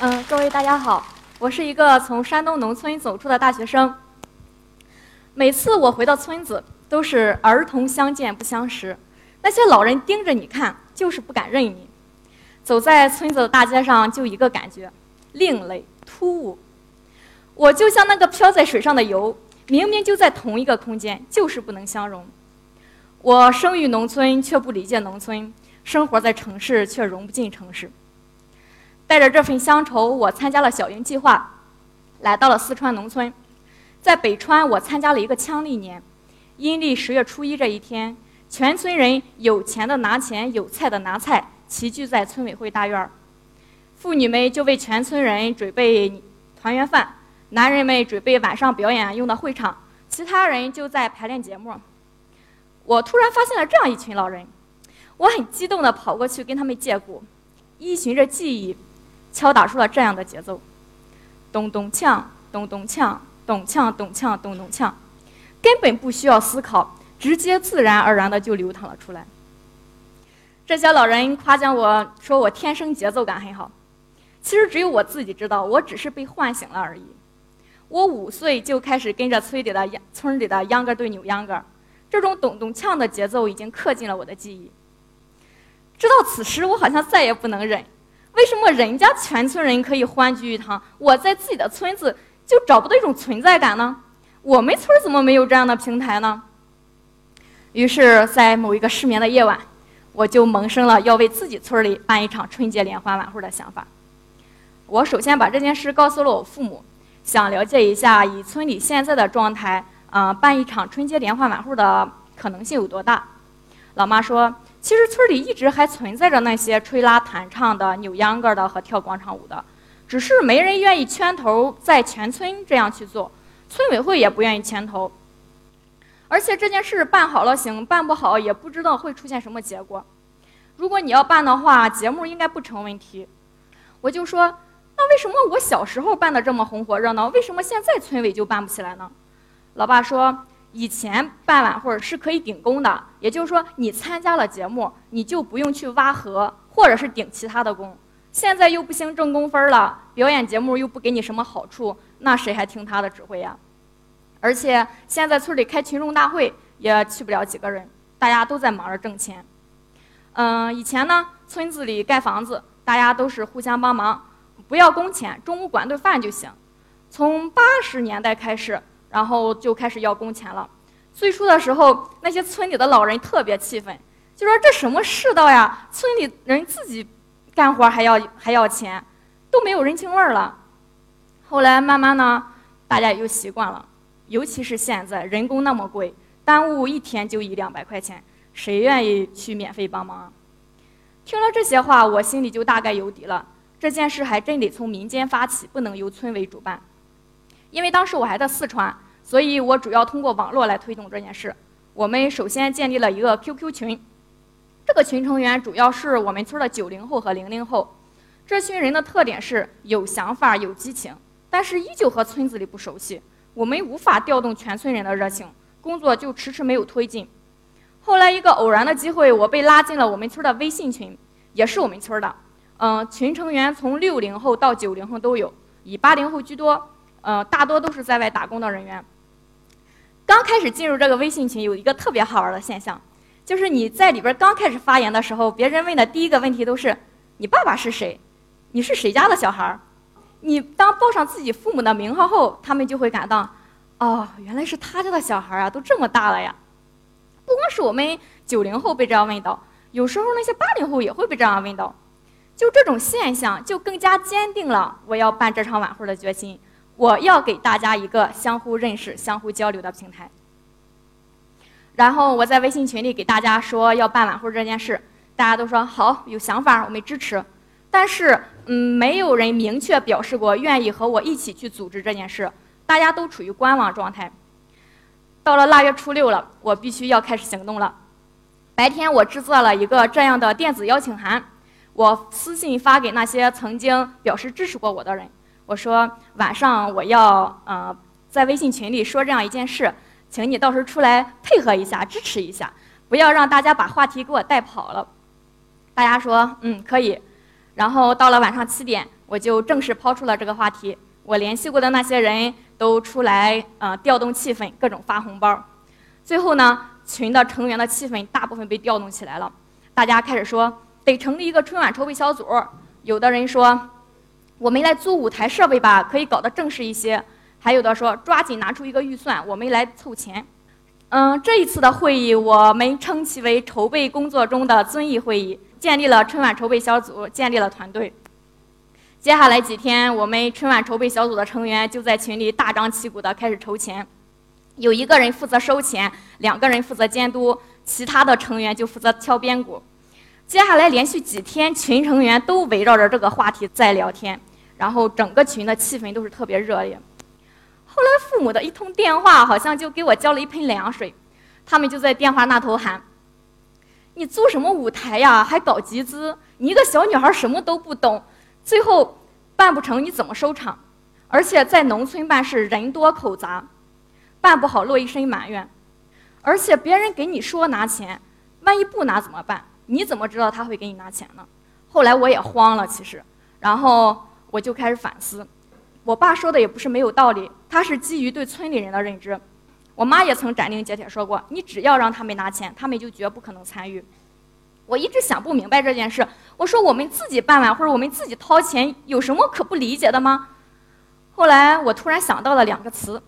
嗯，各位大家好，我是一个从山东农村走出的大学生。每次我回到村子，都是儿童相见不相识，那些老人盯着你看，就是不敢认你。走在村子的大街上，就一个感觉，另类突兀。我就像那个漂在水上的油，明明就在同一个空间，就是不能相容。我生于农村，却不理解农村；生活在城市，却融不进城市。带着这份乡愁，我参加了小营计划，来到了四川农村。在北川，我参加了一个枪历年。阴历十月初一这一天，全村人有钱的拿钱，有菜的拿菜，齐聚在村委会大院儿。妇女们就为全村人准备团圆饭，男人们准备晚上表演用的会场，其他人就在排练节目。我突然发现了这样一群老人，我很激动地跑过去跟他们借鼓，依循着记忆。敲打出了这样的节奏，咚咚锵，咚咚锵，咚锵咚锵咚咚锵，根本不需要思考，直接自然而然的就流淌了出来。这些老人夸奖我说我天生节奏感很好，其实只有我自己知道，我只是被唤醒了而已。我五岁就开始跟着村里的村里的秧歌队扭秧歌，这种咚咚锵的节奏已经刻进了我的记忆。直到此时，我好像再也不能忍。为什么人家全村人可以欢聚一堂，我在自己的村子就找不到一种存在感呢？我们村怎么没有这样的平台呢？于是，在某一个失眠的夜晚，我就萌生了要为自己村里办一场春节联欢晚会的想法。我首先把这件事告诉了我父母，想了解一下以村里现在的状态，嗯，办一场春节联欢晚会的可能性有多大。老妈说。其实村里一直还存在着那些吹拉弹唱的、扭秧歌的和跳广场舞的，只是没人愿意牵头在全村这样去做，村委会也不愿意牵头。而且这件事办好了行，办不好也不知道会出现什么结果。如果你要办的话，节目应该不成问题。我就说，那为什么我小时候办的这么红火热闹，为什么现在村委就办不起来呢？老爸说。以前办晚会是可以顶工的，也就是说，你参加了节目，你就不用去挖河或者是顶其他的工。现在又不兴挣工分了，表演节目又不给你什么好处，那谁还听他的指挥呀？而且现在村里开群众大会也去不了几个人，大家都在忙着挣钱。嗯，以前呢，村子里盖房子，大家都是互相帮忙，不要工钱，中午管顿饭就行。从八十年代开始。然后就开始要工钱了。最初的时候，那些村里的老人特别气愤，就说：“这什么世道呀？村里人自己干活还要还要钱，都没有人情味儿了。”后来慢慢呢，大家也就习惯了。尤其是现在人工那么贵，耽误一天就一两百块钱，谁愿意去免费帮忙？听了这些话，我心里就大概有底了。这件事还真得从民间发起，不能由村委主办。因为当时我还在四川，所以我主要通过网络来推动这件事。我们首先建立了一个 QQ 群，这个群成员主要是我们村的九零后和零零后。这群人的特点是有想法、有激情，但是依旧和村子里不熟悉。我们无法调动全村人的热情，工作就迟迟没有推进。后来一个偶然的机会，我被拉进了我们村的微信群，也是我们村的。嗯，群成员从六零后到九零后都有，以八零后居多。呃，大多都是在外打工的人员。刚开始进入这个微信群，有一个特别好玩的现象，就是你在里边刚开始发言的时候，别人问的第一个问题都是：“你爸爸是谁？你是谁家的小孩？”你当报上自己父母的名号后，他们就会感到：“哦，原来是他家的小孩啊，都这么大了呀！”不光是我们九零后被这样问到，有时候那些八零后也会被这样问到。就这种现象，就更加坚定了我要办这场晚会的决心。我要给大家一个相互认识、相互交流的平台。然后我在微信群里给大家说要办晚会这件事，大家都说好，有想法，我们支持。但是，嗯，没有人明确表示过愿意和我一起去组织这件事，大家都处于观望状态。到了腊月初六了，我必须要开始行动了。白天我制作了一个这样的电子邀请函，我私信发给那些曾经表示支持过我的人。我说晚上我要呃在微信群里说这样一件事，请你到时候出来配合一下，支持一下，不要让大家把话题给我带跑了。大家说嗯可以，然后到了晚上七点，我就正式抛出了这个话题。我联系过的那些人都出来，呃，调动气氛，各种发红包。最后呢，群的成员的气氛大部分被调动起来了，大家开始说得成立一个春晚筹备小组。有的人说，我们来租舞台设备吧，可以搞得正式一些。还有的说，抓紧拿出一个预算，我们来凑钱。嗯，这一次的会议，我们称其为筹备工作中的遵义会议，建立了春晚筹备小组，建立了团队。接下来几天，我们春晚筹备小组的成员就在群里大张旗鼓地开始筹钱，有一个人负责收钱，两个人负责监督，其他的成员就负责敲边鼓。接下来连续几天，群成员都围绕着这个话题在聊天，然后整个群的气氛都是特别热烈。后来父母的一通电话，好像就给我浇了一盆凉水，他们就在电话那头喊：“你租什么舞台呀？还搞集资？你一个小女孩什么都不懂。”最后办不成，你怎么收场？而且在农村办事人多口杂，办不好落一身埋怨。而且别人给你说拿钱，万一不拿怎么办？你怎么知道他会给你拿钱呢？后来我也慌了，其实，然后我就开始反思。我爸说的也不是没有道理，他是基于对村里人的认知。我妈也曾斩钉截铁说过：你只要让他们拿钱，他们就绝不可能参与。我一直想不明白这件事。我说我们自己办晚会，我们自己掏钱，有什么可不理解的吗？后来我突然想到了两个词，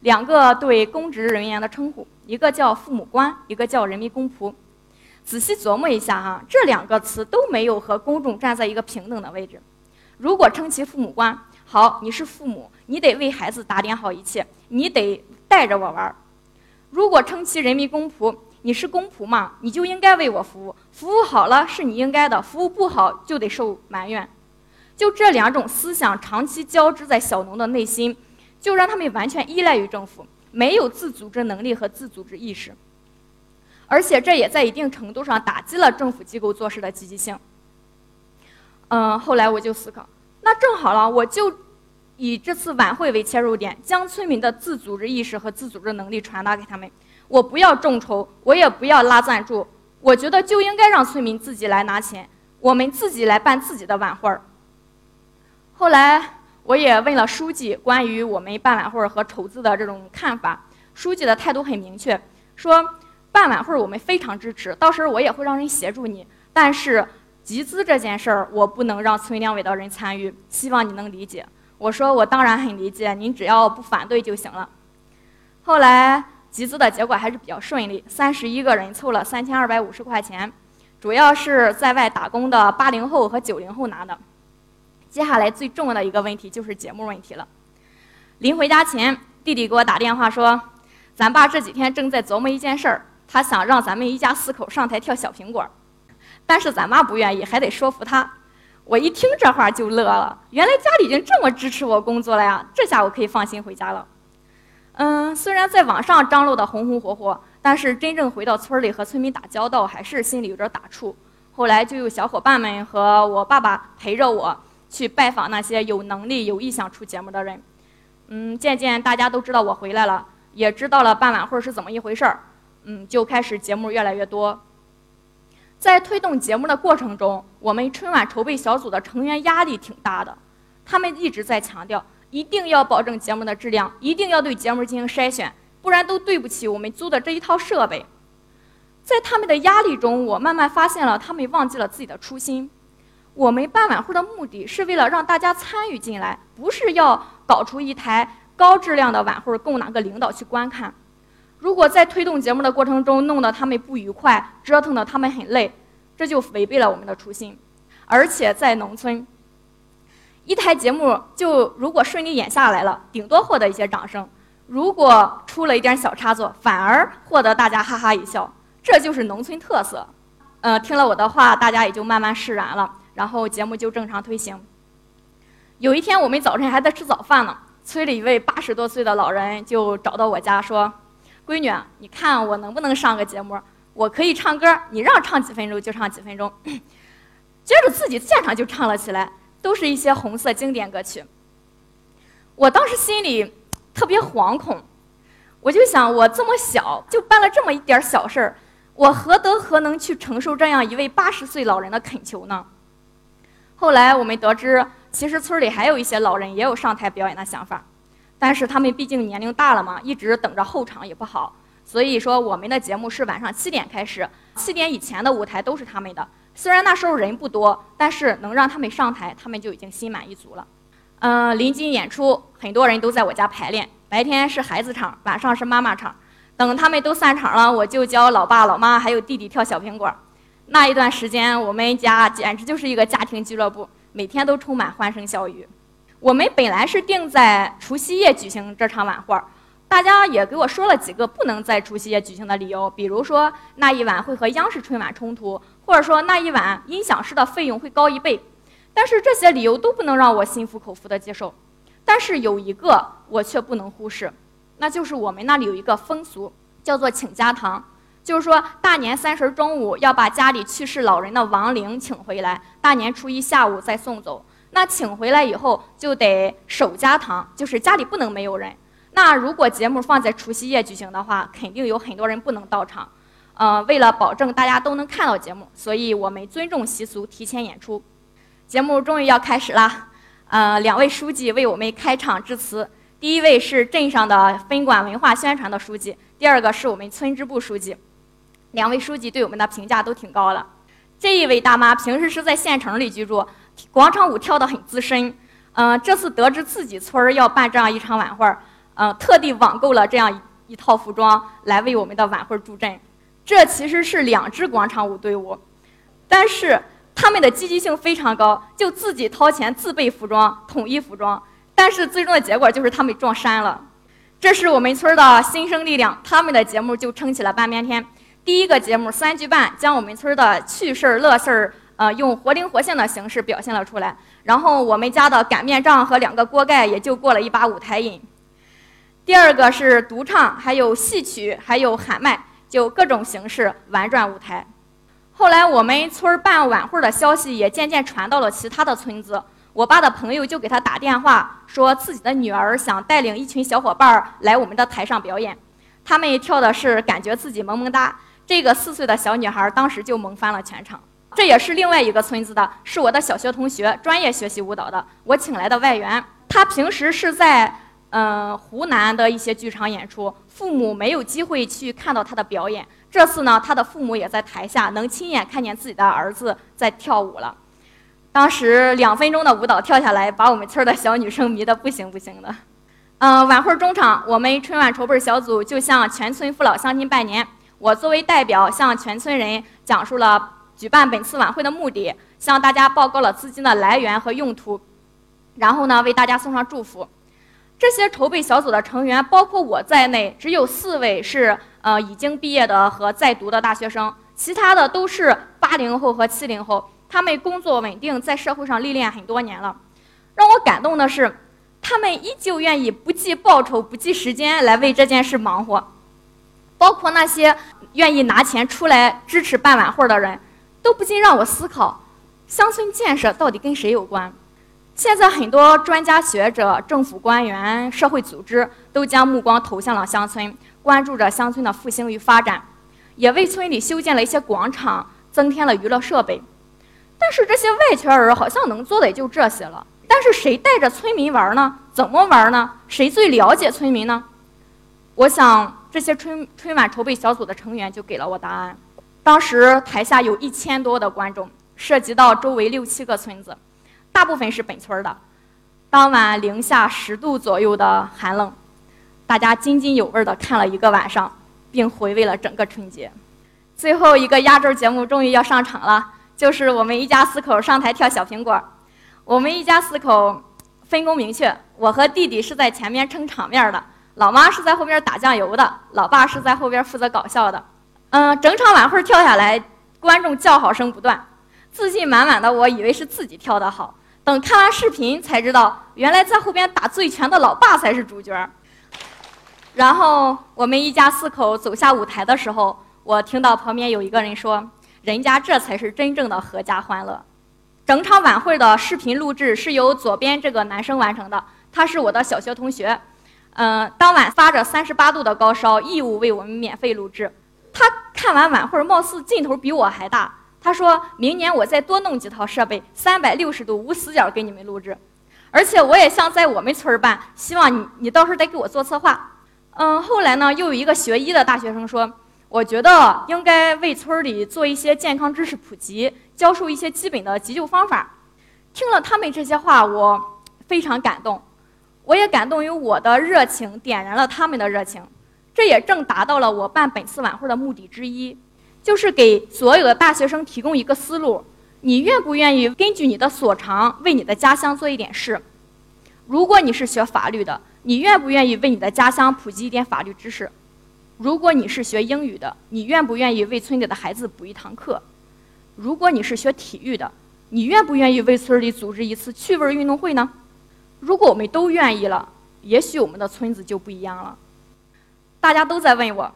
两个对公职人员的称呼，一个叫父母官，一个叫人民公仆。仔细琢磨一下哈，这两个词都没有和公众站在一个平等的位置。如果称其父母官，好，你是父母，你得为孩子打点好一切，你得带着我玩。如果称其人民公仆，你是公仆嘛？你就应该为我服务，服务好了是你应该的，服务不好就得受埋怨。就这两种思想长期交织在小农的内心，就让他们完全依赖于政府，没有自组织能力和自组织意识。而且这也在一定程度上打击了政府机构做事的积极性。嗯，后来我就思考，那正好了，我就以这次晚会为切入点，将村民的自组织意识和自组织能力传达给他们。我不要众筹，我也不要拉赞助，我觉得就应该让村民自己来拿钱，我们自己来办自己的晚会儿。后来我也问了书记关于我们办晚会和筹资的这种看法，书记的态度很明确，说办晚会我们非常支持，到时候我也会让人协助你，但是集资这件事儿我不能让村两委的人参与，希望你能理解。我说我当然很理解，您只要不反对就行了。后来。集资的结果还是比较顺利，三十一个人凑了三千二百五十块钱，主要是在外打工的八零后和九零后拿的。接下来最重要的一个问题就是节目问题了。临回家前，弟弟给我打电话说，咱爸这几天正在琢磨一件事儿，他想让咱们一家四口上台跳小苹果，但是咱妈不愿意，还得说服她。我一听这话就乐了，原来家里人这么支持我工作了呀，这下我可以放心回家了。嗯，虽然在网上张罗的红红火火，但是真正回到村里和村民打交道，还是心里有点打怵。后来就有小伙伴们和我爸爸陪着我去拜访那些有能力、有意向出节目的人。嗯，渐渐大家都知道我回来了，也知道了办晚会是怎么一回事儿。嗯，就开始节目越来越多。在推动节目的过程中，我们春晚筹备小组的成员压力挺大的，他们一直在强调。一定要保证节目的质量，一定要对节目进行筛选，不然都对不起我们租的这一套设备。在他们的压力中，我慢慢发现了他们忘记了自己的初心。我们办晚会的目的是为了让大家参与进来，不是要搞出一台高质量的晚会供哪个领导去观看。如果在推动节目的过程中弄得他们不愉快，折腾得他们很累，这就违背了我们的初心。而且在农村。一台节目就如果顺利演下来了，顶多获得一些掌声；如果出了一点小差错，反而获得大家哈哈一笑。这就是农村特色。嗯，听了我的话，大家也就慢慢释然了，然后节目就正常推行。有一天，我们早晨还在吃早饭呢，村里一位八十多岁的老人就找到我家说：“闺女，你看我能不能上个节目？我可以唱歌，你让唱几分钟就唱几分钟。”接着自己现场就唱了起来。都是一些红色经典歌曲。我当时心里特别惶恐，我就想，我这么小就办了这么一点小事儿，我何德何能去承受这样一位八十岁老人的恳求呢？后来我们得知，其实村里还有一些老人也有上台表演的想法，但是他们毕竟年龄大了嘛，一直等着候场也不好。所以说，我们的节目是晚上七点开始，七点以前的舞台都是他们的。虽然那时候人不多，但是能让他们上台，他们就已经心满意足了。嗯，临近演出，很多人都在我家排练。白天是孩子场，晚上是妈妈场。等他们都散场了，我就教老爸、老妈还有弟弟跳小苹果。那一段时间，我们家简直就是一个家庭俱乐部，每天都充满欢声笑语。我们本来是定在除夕夜举行这场晚会。大家也给我说了几个不能在除夕夜举行的理由，比如说那一晚会和央视春晚冲突，或者说那一晚音响师的费用会高一倍。但是这些理由都不能让我心服口服的接受。但是有一个我却不能忽视，那就是我们那里有一个风俗，叫做请家堂，就是说大年三十中午要把家里去世老人的亡灵请回来，大年初一下午再送走。那请回来以后就得守家堂，就是家里不能没有人。那如果节目放在除夕夜举行的话，肯定有很多人不能到场。呃，为了保证大家都能看到节目，所以我们尊重习俗，提前演出。节目终于要开始了，呃，两位书记为我们开场致辞。第一位是镇上的分管文化宣传的书记，第二个是我们村支部书记。两位书记对我们的评价都挺高的。这一位大妈平时是在县城里居住，广场舞跳得很资深。嗯，这次得知自己村儿要办这样一场晚会儿。嗯，特地网购了这样一一套服装来为我们的晚会助阵。这其实是两支广场舞队伍，但是他们的积极性非常高，就自己掏钱自备服装、统一服装。但是最终的结果就是他们撞衫了。这是我们村的新生力量，他们的节目就撑起了半边天。第一个节目三句半，将我们村的趣事儿、乐事儿，呃，用活灵活现的形式表现了出来。然后我们家的擀面杖和两个锅盖也就过了一把舞台瘾。第二个是独唱，还有戏曲，还有喊麦，就各种形式玩转舞台。后来我们村办晚会的消息也渐渐传到了其他的村子，我爸的朋友就给他打电话，说自己的女儿想带领一群小伙伴来我们的台上表演。他们跳的是感觉自己萌萌哒，这个四岁的小女孩当时就萌翻了全场。这也是另外一个村子的，是我的小学同学，专业学习舞蹈的，我请来的外援。他平时是在。嗯，湖南的一些剧场演出，父母没有机会去看到他的表演。这次呢，他的父母也在台下，能亲眼看见自己的儿子在跳舞了。当时两分钟的舞蹈跳下来，把我们村的小女生迷得不行不行的。嗯，晚会中场，我们春晚筹备小组就向全村父老乡亲拜年。我作为代表，向全村人讲述了举办本次晚会的目的，向大家报告了资金的来源和用途，然后呢，为大家送上祝福。这些筹备小组的成员，包括我在内，只有四位是呃已经毕业的和在读的大学生，其他的都是八零后和七零后。他们工作稳定，在社会上历练很多年了。让我感动的是，他们依旧愿意不计报酬、不计时间来为这件事忙活。包括那些愿意拿钱出来支持办晚会的人，都不禁让我思考：乡村建设到底跟谁有关？现在很多专家学者、政府官员、社会组织都将目光投向了乡村，关注着乡村的复兴与发展，也为村里修建了一些广场，增添了娱乐设备。但是这些外圈人好像能做的也就这些了。但是谁带着村民玩呢？怎么玩呢？谁最了解村民呢？我想这些春春晚筹备小组的成员就给了我答案。当时台下有一千多的观众，涉及到周围六七个村子。大部分是本村的，当晚零下十度左右的寒冷，大家津津有味地看了一个晚上，并回味了整个春节。最后一个压轴节目终于要上场了，就是我们一家四口上台跳小苹果。我们一家四口分工明确，我和弟弟是在前面撑场面的，老妈是在后边打酱油的，老爸是在后边负责搞笑的。嗯，整场晚会跳下来，观众叫好声不断，自信满满的我以为是自己跳得好。等看完视频才知道，原来在后边打醉拳的老爸才是主角。然后我们一家四口走下舞台的时候，我听到旁边有一个人说：“人家这才是真正的阖家欢乐。”整场晚会的视频录制是由左边这个男生完成的，他是我的小学同学。嗯，当晚发着三十八度的高烧，义务为我们免费录制。他看完晚会，貌似劲头比我还大。他说明年我再多弄几套设备，三百六十度无死角给你们录制。而且我也想在我们村办，希望你你到时候得给我做策划。嗯，后来呢，又有一个学医的大学生说，我觉得应该为村里做一些健康知识普及，教授一些基本的急救方法。听了他们这些话，我非常感动，我也感动于我的热情点燃了他们的热情，这也正达到了我办本次晚会的目的之一，就是给所有的大学生提供一个思路：你愿不愿意根据你的所长为你的家乡做一点事？如果你是学法律的，你愿不愿意为你的家乡普及一点法律知识？如果你是学英语的，你愿不愿意为村里的孩子补一堂课？如果你是学体育的，你愿不愿意为村里组织一次趣味运动会呢？如果我们都愿意了，也许我们的村子就不一样了。大家都在问我，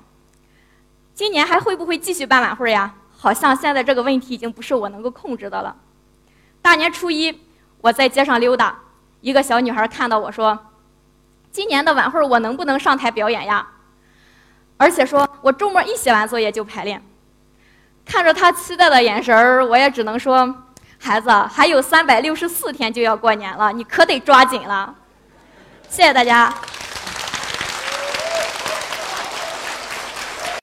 今年还会不会继续办晚会呀？好像现在这个问题已经不是我能够控制的了。大年初一，我在街上溜达，一个小女孩看到我说：“今年的晚会我能不能上台表演呀？”而且说我周末一写完作业就排练。看着她期待的眼神儿，我也只能说。孩子，还有三百六十四天就要过年了，你可得抓紧了。谢谢大家。